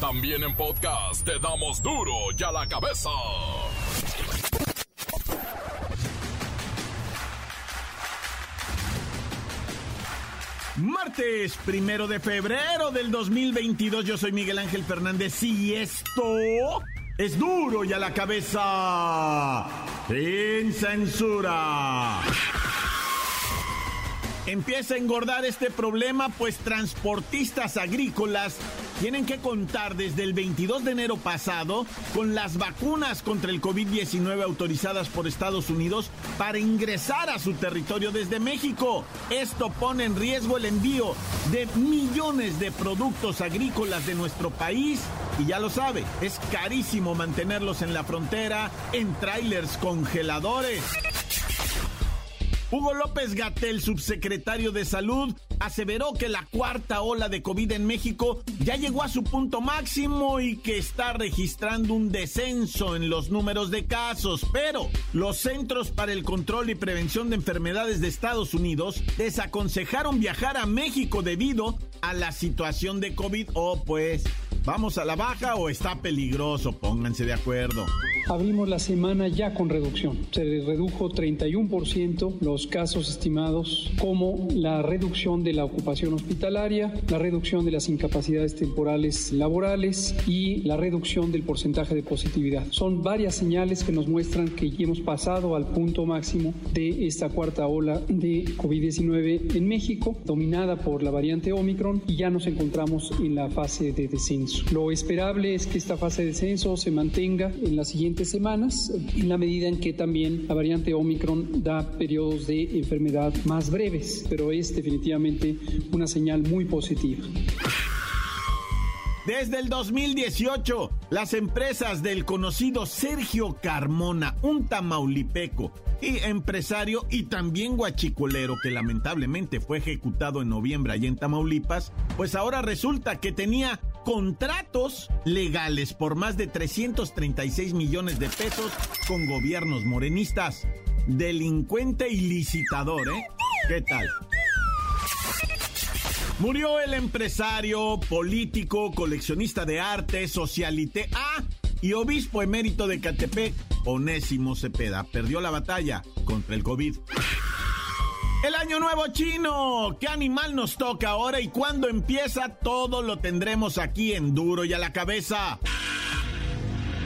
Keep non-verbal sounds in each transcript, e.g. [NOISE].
También en podcast te damos duro y a la cabeza. Martes primero de febrero del 2022, yo soy Miguel Ángel Fernández y esto es duro y a la cabeza sin censura. Empieza a engordar este problema, pues transportistas agrícolas tienen que contar desde el 22 de enero pasado con las vacunas contra el COVID-19 autorizadas por Estados Unidos para ingresar a su territorio desde México. Esto pone en riesgo el envío de millones de productos agrícolas de nuestro país y ya lo sabe, es carísimo mantenerlos en la frontera en trailers congeladores. Hugo López Gatel, subsecretario de Salud, aseveró que la cuarta ola de COVID en México ya llegó a su punto máximo y que está registrando un descenso en los números de casos. Pero los Centros para el Control y Prevención de Enfermedades de Estados Unidos desaconsejaron viajar a México debido a la situación de COVID. Oh, pues, ¿vamos a la baja o está peligroso? Pónganse de acuerdo. Abrimos la semana ya con reducción. Se redujo 31% los casos estimados, como la reducción de la ocupación hospitalaria, la reducción de las incapacidades temporales laborales y la reducción del porcentaje de positividad. Son varias señales que nos muestran que hemos pasado al punto máximo de esta cuarta ola de COVID-19 en México, dominada por la variante Omicron, y ya nos encontramos en la fase de descenso. Lo esperable es que esta fase de descenso se mantenga en la siguiente semanas, en la medida en que también la variante Omicron da periodos de enfermedad más breves, pero es definitivamente una señal muy positiva. Desde el 2018, las empresas del conocido Sergio Carmona, un tamaulipeco y empresario y también guachicolero que lamentablemente fue ejecutado en noviembre allá en Tamaulipas, pues ahora resulta que tenía contratos legales por más de 336 millones de pesos con gobiernos morenistas. Delincuente y licitador, ¿eh? ¿Qué tal? Murió el empresario, político, coleccionista de arte, socialité, ah, y obispo emérito de Catepec, Onésimo Cepeda. Perdió la batalla contra el COVID. El año nuevo chino. ¿Qué animal nos toca ahora y cuándo empieza? Todo lo tendremos aquí en duro y a la cabeza.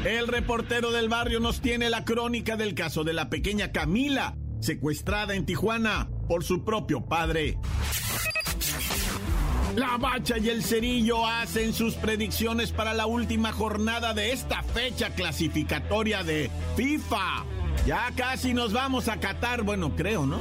El reportero del barrio nos tiene la crónica del caso de la pequeña Camila, secuestrada en Tijuana por su propio padre. La Bacha y el Cerillo hacen sus predicciones para la última jornada de esta fecha clasificatoria de FIFA. Ya casi nos vamos a Qatar, bueno, creo, ¿no?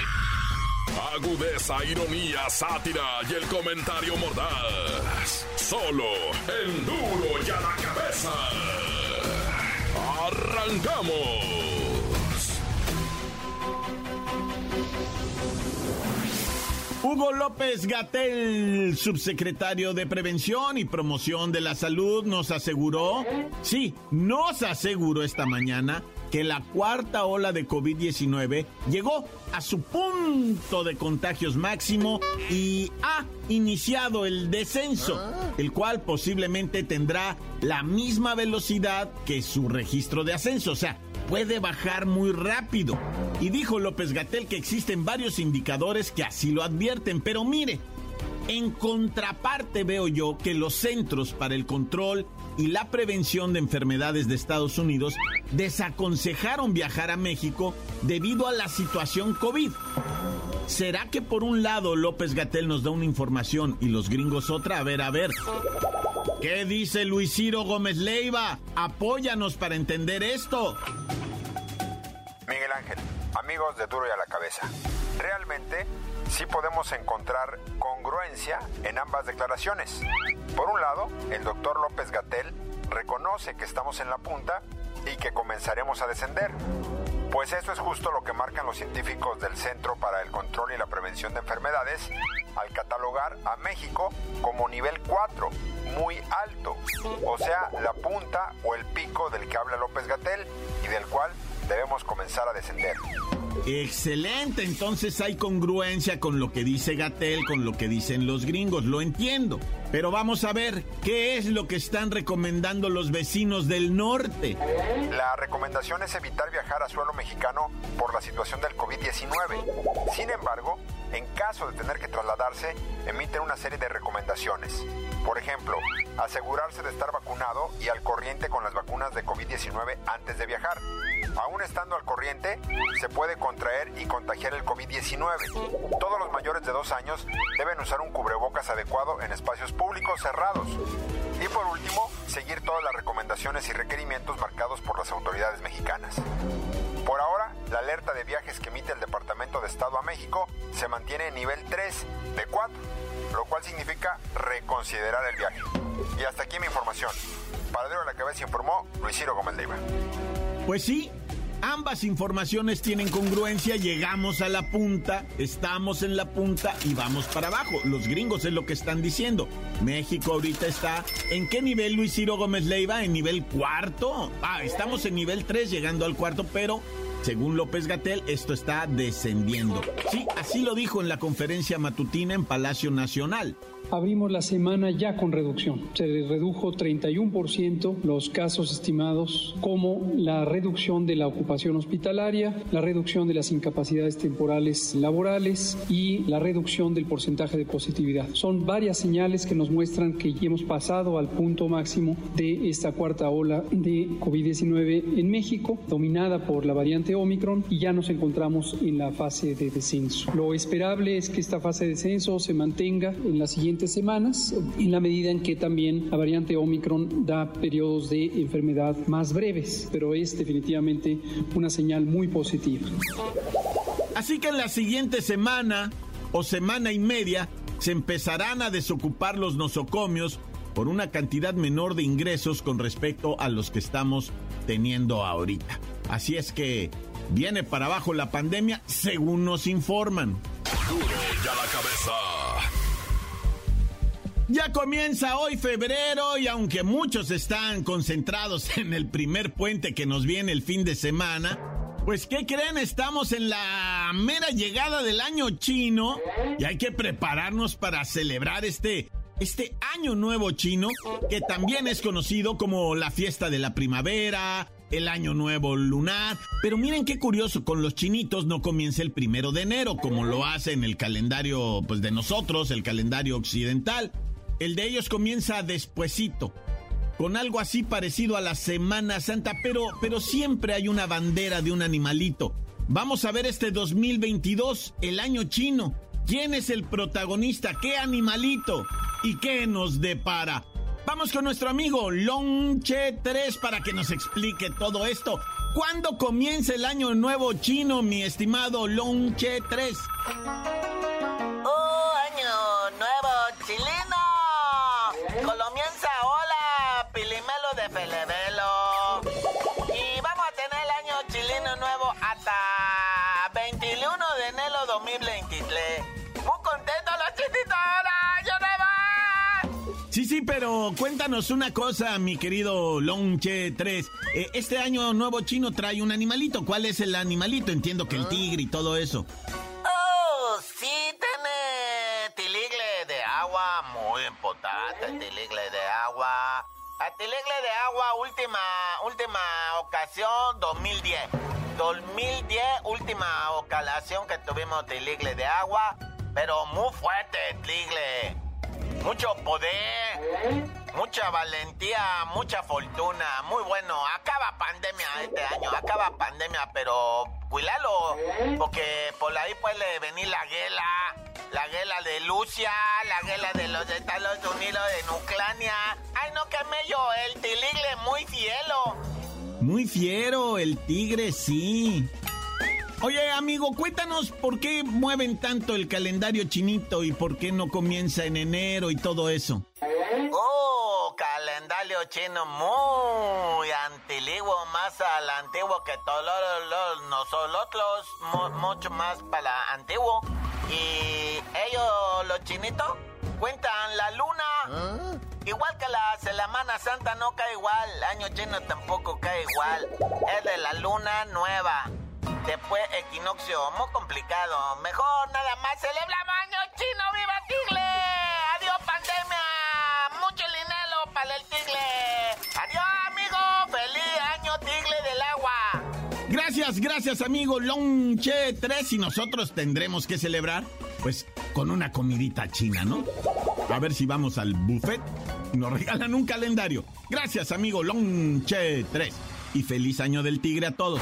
Agudeza, ironía, sátira y el comentario mordaz. Solo el duro y a la cabeza. ¡Arrancamos! Hugo López Gatel, subsecretario de Prevención y Promoción de la Salud, nos aseguró, sí, nos aseguró esta mañana que la cuarta ola de COVID-19 llegó a su punto de contagios máximo y ha iniciado el descenso, el cual posiblemente tendrá la misma velocidad que su registro de ascenso, o sea, puede bajar muy rápido. Y dijo López Gatel que existen varios indicadores que así lo advierten, pero mire, en contraparte veo yo que los Centros para el Control y la Prevención de Enfermedades de Estados Unidos desaconsejaron viajar a México debido a la situación COVID. ¿Será que por un lado López Gatel nos da una información y los gringos otra? A ver, a ver. ¿Qué dice Luis Ciro Gómez Leiva? Apóyanos para entender esto. Miguel Ángel, amigos de Duro y a la Cabeza. Realmente sí podemos encontrar congruencia en ambas declaraciones. Por un lado, el doctor López Gatel reconoce que estamos en la punta y que comenzaremos a descender. Pues eso es justo lo que marcan los científicos del Centro para el Control y la Prevención de Enfermedades al catalogar a México como nivel 4, muy alto, o sea, la punta o el pico del que habla López Gatel y del cual debemos comenzar a descender. Excelente, entonces hay congruencia con lo que dice Gatel, con lo que dicen los gringos, lo entiendo. Pero vamos a ver qué es lo que están recomendando los vecinos del norte. La recomendación es evitar viajar a suelo mexicano por la situación del COVID-19. Sin embargo, en caso de tener que trasladarse, emiten una serie de recomendaciones. Por ejemplo, asegurarse de estar vacunado y al corriente con las vacunas de COVID-19 antes de viajar. Aún estando al corriente, se puede contraer y contagiar el COVID-19. Todos los mayores de dos años deben usar un cubrebocas adecuado en espacios públicos cerrados. Y por último, seguir todas las recomendaciones y requerimientos marcados por las autoridades mexicanas. Por ahora, la alerta de viajes que emite el Departamento de Estado a México se mantiene en nivel 3 de 4, lo cual significa reconsiderar el viaje. Y hasta aquí mi información. Paradero de la Cabeza informó Luis Ciro Gómez Leiva. Pues sí, ambas informaciones tienen congruencia, llegamos a la punta, estamos en la punta y vamos para abajo. Los gringos es lo que están diciendo. México ahorita está, ¿en qué nivel Luis Ciro Gómez Leiva? ¿En nivel cuarto? Ah, estamos en nivel 3 llegando al cuarto, pero según López Gatel, esto está descendiendo. Sí, así lo dijo en la conferencia matutina en Palacio Nacional abrimos la semana ya con reducción. Se redujo 31% los casos estimados, como la reducción de la ocupación hospitalaria, la reducción de las incapacidades temporales laborales y la reducción del porcentaje de positividad. Son varias señales que nos muestran que hemos pasado al punto máximo de esta cuarta ola de COVID-19 en México, dominada por la variante Omicron, y ya nos encontramos en la fase de descenso. Lo esperable es que esta fase de descenso se mantenga en la siguiente semanas, en la medida en que también la variante Omicron da periodos de enfermedad más breves, pero es definitivamente una señal muy positiva. Así que en la siguiente semana o semana y media se empezarán a desocupar los nosocomios por una cantidad menor de ingresos con respecto a los que estamos teniendo ahorita. Así es que viene para abajo la pandemia según nos informan. ya la cabeza. Ya comienza hoy febrero y aunque muchos están concentrados [LAUGHS] en el primer puente que nos viene el fin de semana, pues ¿qué creen? Estamos en la mera llegada del año chino y hay que prepararnos para celebrar este este año nuevo chino, que también es conocido como la fiesta de la primavera, el año nuevo lunar. Pero miren qué curioso, con los chinitos no comienza el primero de enero, como lo hace en el calendario pues, de nosotros, el calendario occidental. El de ellos comienza despuesito, con algo así parecido a la Semana Santa, pero, pero siempre hay una bandera de un animalito. Vamos a ver este 2022, el año chino. ¿Quién es el protagonista? ¿Qué animalito? ¿Y qué nos depara? Vamos con nuestro amigo Longche 3 para que nos explique todo esto. ¿Cuándo comienza el año nuevo chino, mi estimado Longche 3? Pero cuéntanos una cosa, mi querido Longche 3. Eh, este año nuevo chino trae un animalito. ¿Cuál es el animalito? Entiendo que el tigre y todo eso. Oh, sí, tiene tiligle de agua, muy importante, tiligle de agua. A tiligle de agua, última, última ocasión, 2010. 2010, última ocasión que tuvimos tiligle de agua, pero muy fuerte, tiligle mucho poder, mucha valentía, mucha fortuna. Muy bueno. Acaba pandemia este año, acaba pandemia, pero cuídalo, porque por ahí puede venir la guerra, la guerra de Lucia, la guerra de los Estados Unidos en Ucrania. Ay, no, que mello, el tiligle muy fielo. Muy fiero, el tigre, sí. Oye, amigo, cuéntanos por qué mueven tanto el calendario chinito y por qué no comienza en enero y todo eso. Oh, calendario chino muy antiguo, más al antiguo que todos nosotros, mucho más para antiguo. Y ellos, los chinitos, cuentan la luna. ¿Ah? Igual que la Semana Santa no cae igual, el año chino tampoco cae igual. Es de la luna nueva. Después equinoccio, muy complicado. Mejor nada más celebramos año chino, viva Tigle. Adiós pandemia, mucho dinero para el Tigle. Adiós amigo, feliz año Tigle del agua. Gracias, gracias amigo Longche 3 y nosotros tendremos que celebrar pues con una comidita china, ¿no? A ver si vamos al buffet nos regalan un calendario. Gracias amigo Longche 3 y feliz año del tigre a todos.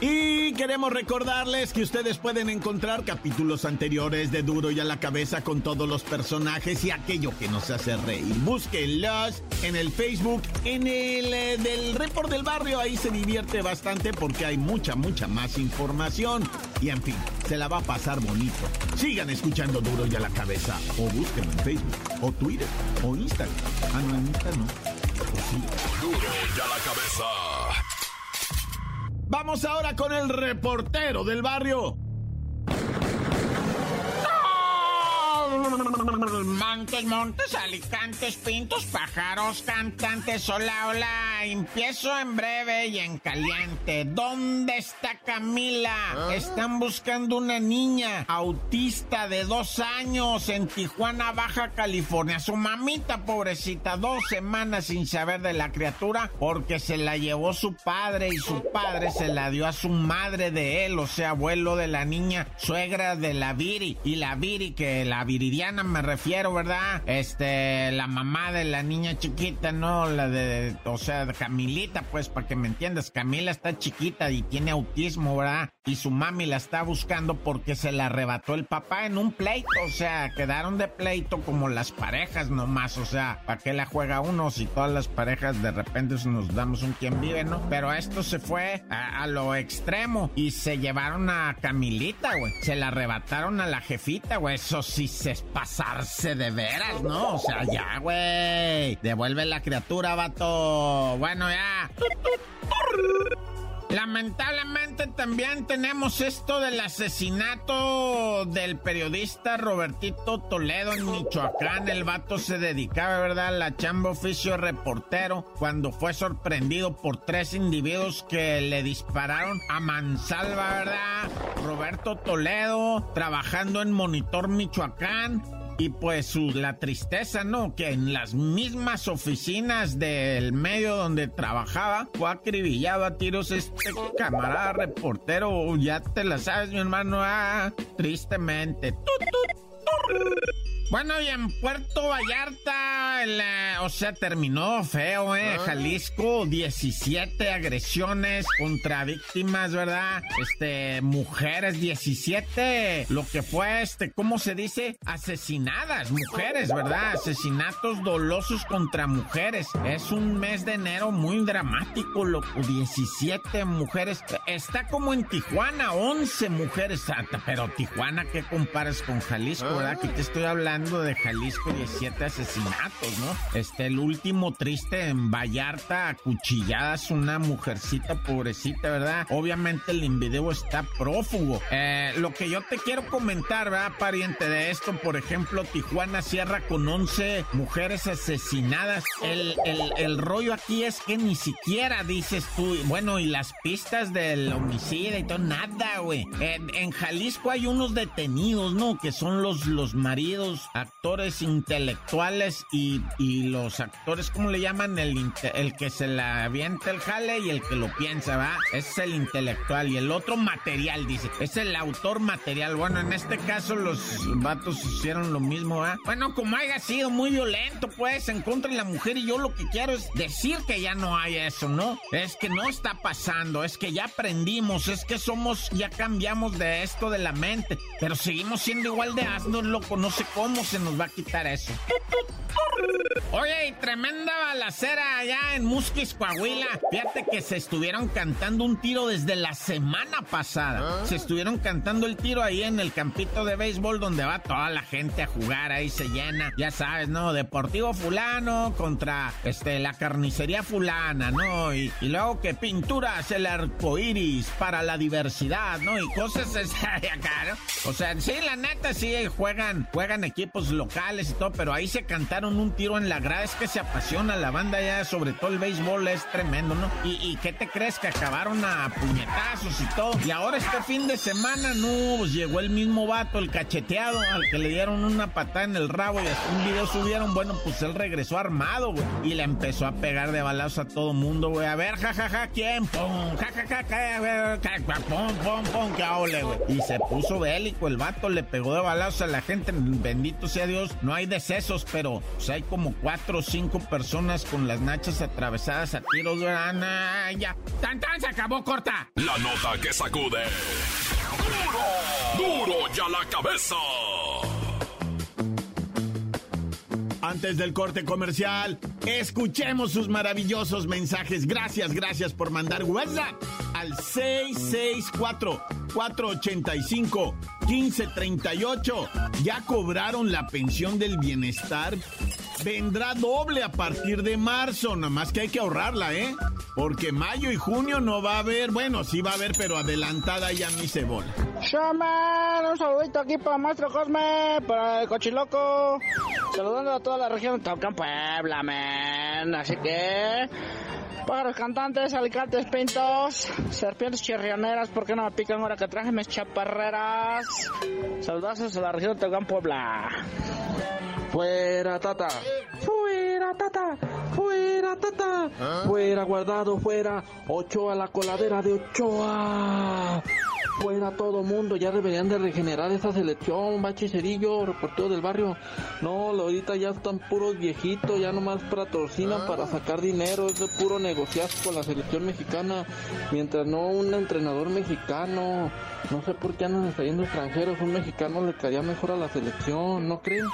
Y queremos recordarles que ustedes pueden encontrar capítulos anteriores de Duro y a la cabeza con todos los personajes y aquello que nos hace reír. Búsquenlos en el Facebook, en el eh, del Report del Barrio. Ahí se divierte bastante porque hay mucha, mucha más información. Y en fin, se la va a pasar bonito. Sigan escuchando Duro y a la cabeza. O búsquenlo en Facebook, o Twitter, o Instagram. Ah, no, en Instagram no. Duro y a la cabeza. Vamos ahora con el reportero del barrio. Montes, montes, alicantes, pintos, pájaros, cantantes, hola, hola. Empiezo en breve y en caliente. ¿Dónde está Camila? Ah. Están buscando una niña autista de dos años en Tijuana, Baja California. Su mamita, pobrecita, dos semanas sin saber de la criatura porque se la llevó su padre y su padre se la dio a su madre de él, o sea, abuelo de la niña, suegra de la Viri. Y la Viri, que la Viridiana me refiero, ¿verdad? Este, la mamá de la niña chiquita, ¿no? La de, o sea, Camilita, pues, para que me entiendas. Camila está chiquita y tiene autismo, ¿verdad? Y su mami la está buscando porque se la arrebató el papá en un pleito. O sea, quedaron de pleito como las parejas nomás. O sea, ¿para qué la juega uno si todas las parejas de repente nos damos un quien vive, ¿no? Pero esto se fue a, a lo extremo y se llevaron a Camilita, güey. Se la arrebataron a la jefita, güey. Eso sí se pasarse de veras, ¿no? O sea, ya, güey. Devuelve la criatura, vato. Bueno, ya. Lamentablemente también tenemos esto del asesinato del periodista Robertito Toledo en Michoacán. El vato se dedicaba, ¿verdad?, a la chamba oficio reportero cuando fue sorprendido por tres individuos que le dispararon a mansalva, ¿verdad? Roberto Toledo trabajando en Monitor Michoacán y pues la tristeza, ¿no? Que en las mismas oficinas del medio donde trabajaba fue acribillado a tiros este camarada reportero. Ya te la sabes, mi hermano. Ah, tristemente. ¡Tut, bueno, y en Puerto Vallarta, o sea, terminó feo, ¿eh? Ah. Jalisco, 17 agresiones contra víctimas, ¿verdad? Este, mujeres, 17. Lo que fue, este, ¿cómo se dice? Asesinadas, mujeres, ¿verdad? Asesinatos dolosos contra mujeres. Es un mes de enero muy dramático, loco. 17 mujeres. Está como en Tijuana, 11 mujeres. Pero Tijuana, ¿qué comparas con Jalisco, verdad? Aquí te estoy hablando de Jalisco, 17 asesinatos, ¿no? Este, el último triste en Vallarta, acuchilladas, una mujercita pobrecita, ¿verdad? Obviamente el video está prófugo. Eh, lo que yo te quiero comentar, ¿verdad, pariente de esto? Por ejemplo, Tijuana cierra con 11 mujeres asesinadas. El, el, el rollo aquí es que ni siquiera dices tú, bueno, y las pistas del homicidio y todo, nada, güey. En, en Jalisco hay unos detenidos, ¿no? Que son los, los maridos actores intelectuales y, y los actores, ¿cómo le llaman? El, el que se la avienta el jale y el que lo piensa, ¿va? Es el intelectual y el otro material, dice. Es el autor material. Bueno, en este caso los vatos hicieron lo mismo, ¿va? Bueno, como haya sido muy violento, pues, en contra de la mujer y yo lo que quiero es decir que ya no hay eso, ¿no? Es que no está pasando, es que ya aprendimos, es que somos, ya cambiamos de esto de la mente, pero seguimos siendo igual de asnos, loco, no sé cómo se nos va a quitar eso. Oye, y tremenda balacera allá en Musquis, Coahuila. Fíjate que se estuvieron cantando un tiro desde la semana pasada. ¿Ah? Se estuvieron cantando el tiro ahí en el campito de béisbol donde va toda la gente a jugar, ahí se llena, ya sabes, ¿no? Deportivo fulano contra este la carnicería fulana, ¿no? Y, luego que pinturas el arco iris para la diversidad, ¿no? Y cosas [LAUGHS] acá, ¿no? O sea, sí, la neta, sí, juegan, juegan equipos locales y todo, pero ahí se cantaron un tiro en la grada. Es que se apasiona la banda ya, sobre todo el béisbol, es tremendo, ¿no? ¿Y, qué te crees? Que acabaron a puñetazos y todo. Y ahora este fin de semana, no, pues llegó el mismo vato, el cacheteado, al que le dieron una patada en el rabo y hasta un video subieron. Bueno, pues él regresó armado, güey. Y le empezó a pegar de balazos a todo mundo, güey. A ver, jajaja, ja, ja, ¿quién? Pum, jajaja, ja, ja, pum, pum, pum, que ole, güey. Y se puso bélico el vato, le pegó de balazos a la gente. Bendito sea Dios, no hay decesos, pero pues, hay como cuatro o cinco personas con las nachas atravesadas a tiros, de Ya, tan tan se acabó corta. La nota que sacude. Duro, duro ya la cabeza. Antes del corte comercial, escuchemos sus maravillosos mensajes. Gracias, gracias por mandar WhatsApp al 664-485-1538. ¿Ya cobraron la pensión del bienestar? vendrá doble a partir de marzo, nada más que hay que ahorrarla, ¿eh? Porque mayo y junio no va a haber, bueno, sí va a haber, pero adelantada ya mi cebola. Shaman, un saludito aquí para Maestro Cosme, para el Cochiloco, saludando a toda la región de Taucan, Puebla, man. Así que, pájaros cantantes, alicantes pintos, serpientes chirrioneras, ¿por qué no me pican ahora que traje mis chaparreras? Saludazos a la región de Taucan, Puebla. Fuera tata, fuera tata, fuera tata, ¿Ah? fuera guardado, fuera Ochoa la coladera de Ochoa. Fuera todo mundo, ya deberían de regenerar esa selección, Bache Cerillo, reportero del barrio. No, ahorita ya están puros viejitos, ya nomás patrocinan ¿Ah? para sacar dinero, es de puro negociar con la selección mexicana, mientras no un entrenador mexicano. No sé por qué andan saliendo extranjeros, un mexicano le caería mejor a la selección, ¿no creen?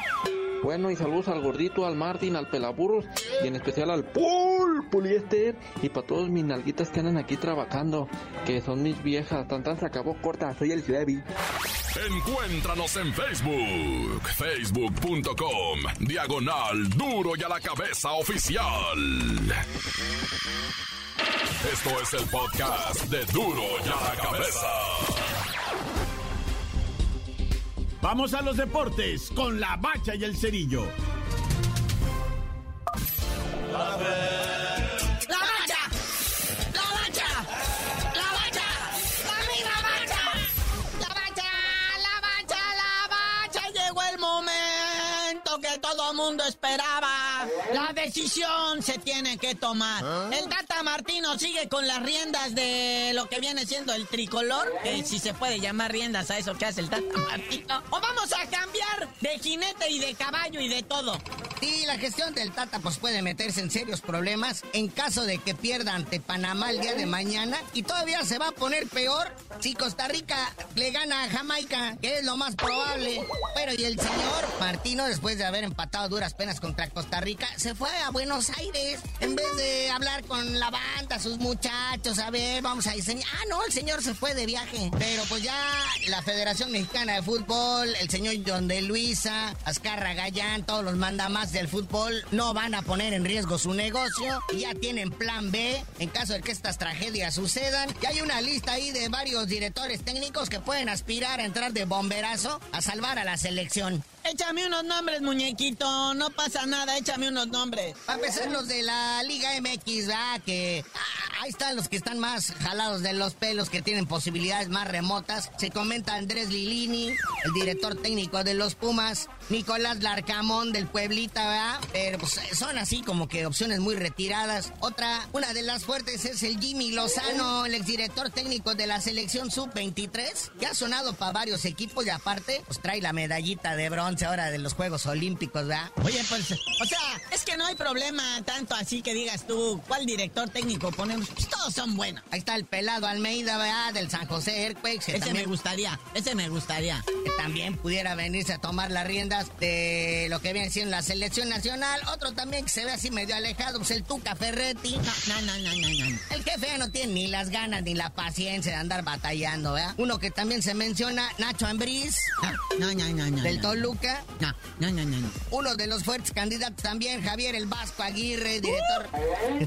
Bueno, y saludos al gordito, al Martín, al Pelaburros y en especial al Paul Poliester y para todos mis nalguitas que andan aquí trabajando, que son mis viejas. Tan tan se acabó corta, soy el Levi. Encuéntranos en Facebook, facebook.com, diagonal duro y a la cabeza oficial. Esto es el podcast de duro y a la cabeza. Vamos a los deportes con la bacha y el cerillo. La bacha, la bacha, la bacha, la bacha, bacha, la bacha, la bacha, la bacha. Llegó el momento que todo mundo esperaba. La decisión se tiene que tomar. ¿Ah? El Tata Martino sigue con las riendas de lo que viene siendo el tricolor, que si se puede llamar riendas a eso que hace el Tata Martino. O vamos a cambiar de jinete y de caballo y de todo. Y la gestión del Tata pues puede meterse en serios problemas en caso de que pierda ante Panamá el día de mañana y todavía se va a poner peor si Costa Rica le gana a Jamaica, que es lo más probable. Pero y el señor Martino después de haber empatado duras penas contra Costa Rica se fue a Buenos Aires en vez de hablar con la banda, sus muchachos, a ver, vamos a diseñar. Ah, no, el señor se fue de viaje. Pero pues ya la Federación Mexicana de Fútbol, el señor John de Luisa, Azcarra Gallán, todos los mandamás del fútbol no van a poner en riesgo su negocio y ya tienen plan B en caso de que estas tragedias sucedan. Y hay una lista ahí de varios directores técnicos que pueden aspirar a entrar de bomberazo a salvar a la selección. Échame unos nombres, muñequito. No pasa nada, échame unos nombres. A pesar los de la Liga MX. Que ah, ahí están los que están más jalados de los pelos, que tienen posibilidades más remotas. Se comenta Andrés Lilini, el director técnico de los Pumas, Nicolás Larcamón del Pueblita, ¿verdad? Pero pues son así como que opciones muy retiradas. Otra, una de las fuertes es el Jimmy Lozano, el exdirector técnico de la selección sub-23, que ha sonado para varios equipos y aparte, pues trae la medallita de bronce ahora de los Juegos Olímpicos, ¿verdad? Oye, pues, o sea, es que no hay problema tanto así que digas tú, ¿cuál director técnico ponemos? Pues todos son buenos. Ahí está el pelado Almeida, ¿verdad? Del San José Earthquakes. Ese también- me gustaría, ese me gustaría. que también pudiera venirse a tomar las de lo que viene siendo la selección nacional. Otro también que se ve así medio alejado, pues el Tuca Ferretti. No, no, no, no, no. no. El jefe ya no tiene ni las ganas ni la paciencia de andar batallando, ¿verdad? Uno que también se menciona, Nacho Ambriz, No, no, no, no. del. Toluca. No, no, no, no, no. Uno de los fuertes candidatos también, Javier El Vasco Aguirre, director,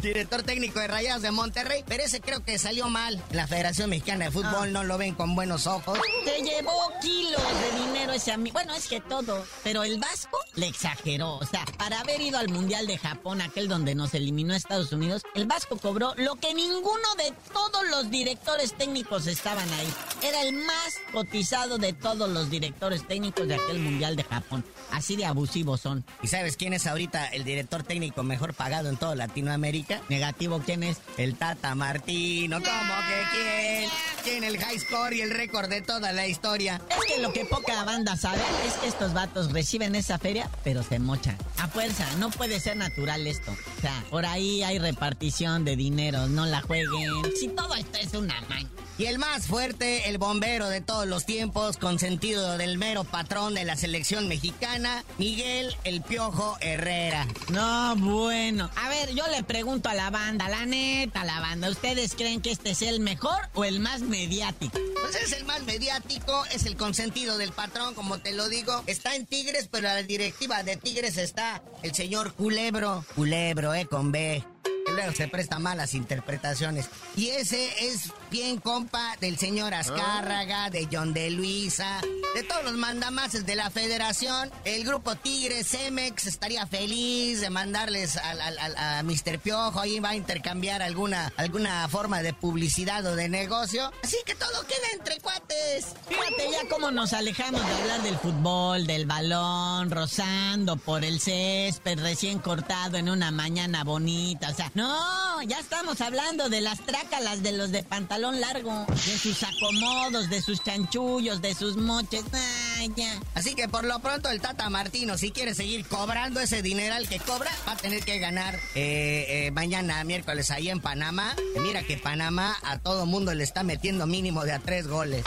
director técnico de Rayados de Monterrey. Pero ese creo que salió mal. La Federación Mexicana de Fútbol no lo ven con buenos ojos. Se llevó kilos de dinero ese amigo. Bueno, es que todo. Pero el Vasco le exageró. O sea, para haber ido al Mundial de Japón, aquel donde nos eliminó Estados Unidos, el Vasco cobró lo que ninguno de todos los directores técnicos estaban ahí. Era el más cotizado de todos los directores técnicos de aquel Mundial de Japón. Así de abusivos son. ¿Y sabes quién es ahorita el director técnico mejor pagado en toda Latinoamérica? Negativo, ¿quién es? El Tata Martino, ¿cómo que quién? Tiene el high score y el récord de toda la historia. Es que lo que poca banda sabe es que estos vatos reciben esa feria, pero se mochan. A fuerza, no puede ser natural esto. O sea, por ahí hay repartición de dinero, no la jueguen. Si todo esto es una maña. Y el más fuerte, el bombero de todos los tiempos, consentido del mero patrón de la selección mexicana, Miguel El Piojo Herrera. No, bueno. A ver, yo le pregunto a la banda, la neta, la banda, ¿ustedes creen que este es el mejor o el más mediático? Pues es el más mediático, es el consentido del patrón, como te lo digo. Está en Tigres, pero en la directiva de Tigres está el señor Culebro. Culebro, eh, con B. Que luego se presta malas interpretaciones. Y ese es bien compa del señor Azcárraga, de John de Luisa, de todos los mandamases de la federación. El grupo Tigres, Cemex, estaría feliz de mandarles al, al- al- a Mr. Piojo. Ahí va a intercambiar alguna, alguna forma de publicidad o de negocio. Así que todo queda entre cuates. Fíjate ya cómo nos alejamos de hablar del fútbol, del balón, rozando por el césped recién cortado en una mañana bonita. O sea, no, ya estamos hablando de las trácalas de los de pantalón largo, de sus acomodos, de sus chanchullos, de sus moches. Ay, ya. Así que por lo pronto el Tata Martino, si quiere seguir cobrando ese dineral que cobra, va a tener que ganar eh, eh, mañana miércoles ahí en Panamá. Mira que Panamá a todo mundo le está metiendo mínimo de a tres goles.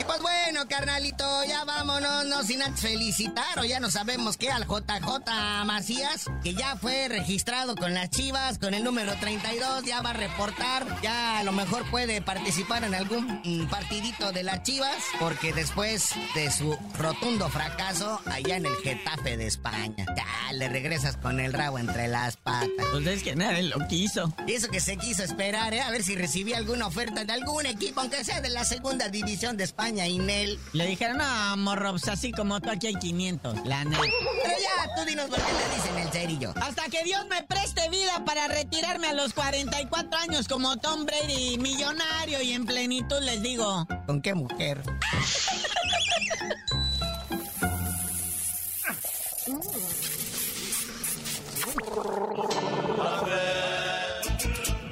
Y pues bueno, carnalito, ya vámonos, no sin antes felicitar, o ya no sabemos qué, al JJ Macías, que ya fue registrado con las Chivas, con el número 32, ya va a reportar, ya a lo mejor puede participar en algún mm, partidito de las Chivas, porque después de su rotundo fracaso allá en el Getafe de España, ya le regresas con el rabo entre las patas. Pues es que nadie lo quiso. Y eso que se quiso esperar, ¿eh? A ver si recibía alguna oferta de algún equipo, aunque sea de la segunda división de España, Inel. Le dijeron, no, morro, pues así como tú aquí hay 500, la neta. Pero ya, tú dinos por qué te dicen el cerillo. Hasta que Dios me preste vida para retirarme a los 44 años como Tom Brady, millonario y en plenitud, les digo. ¿Con qué mujer? ¡La mancha!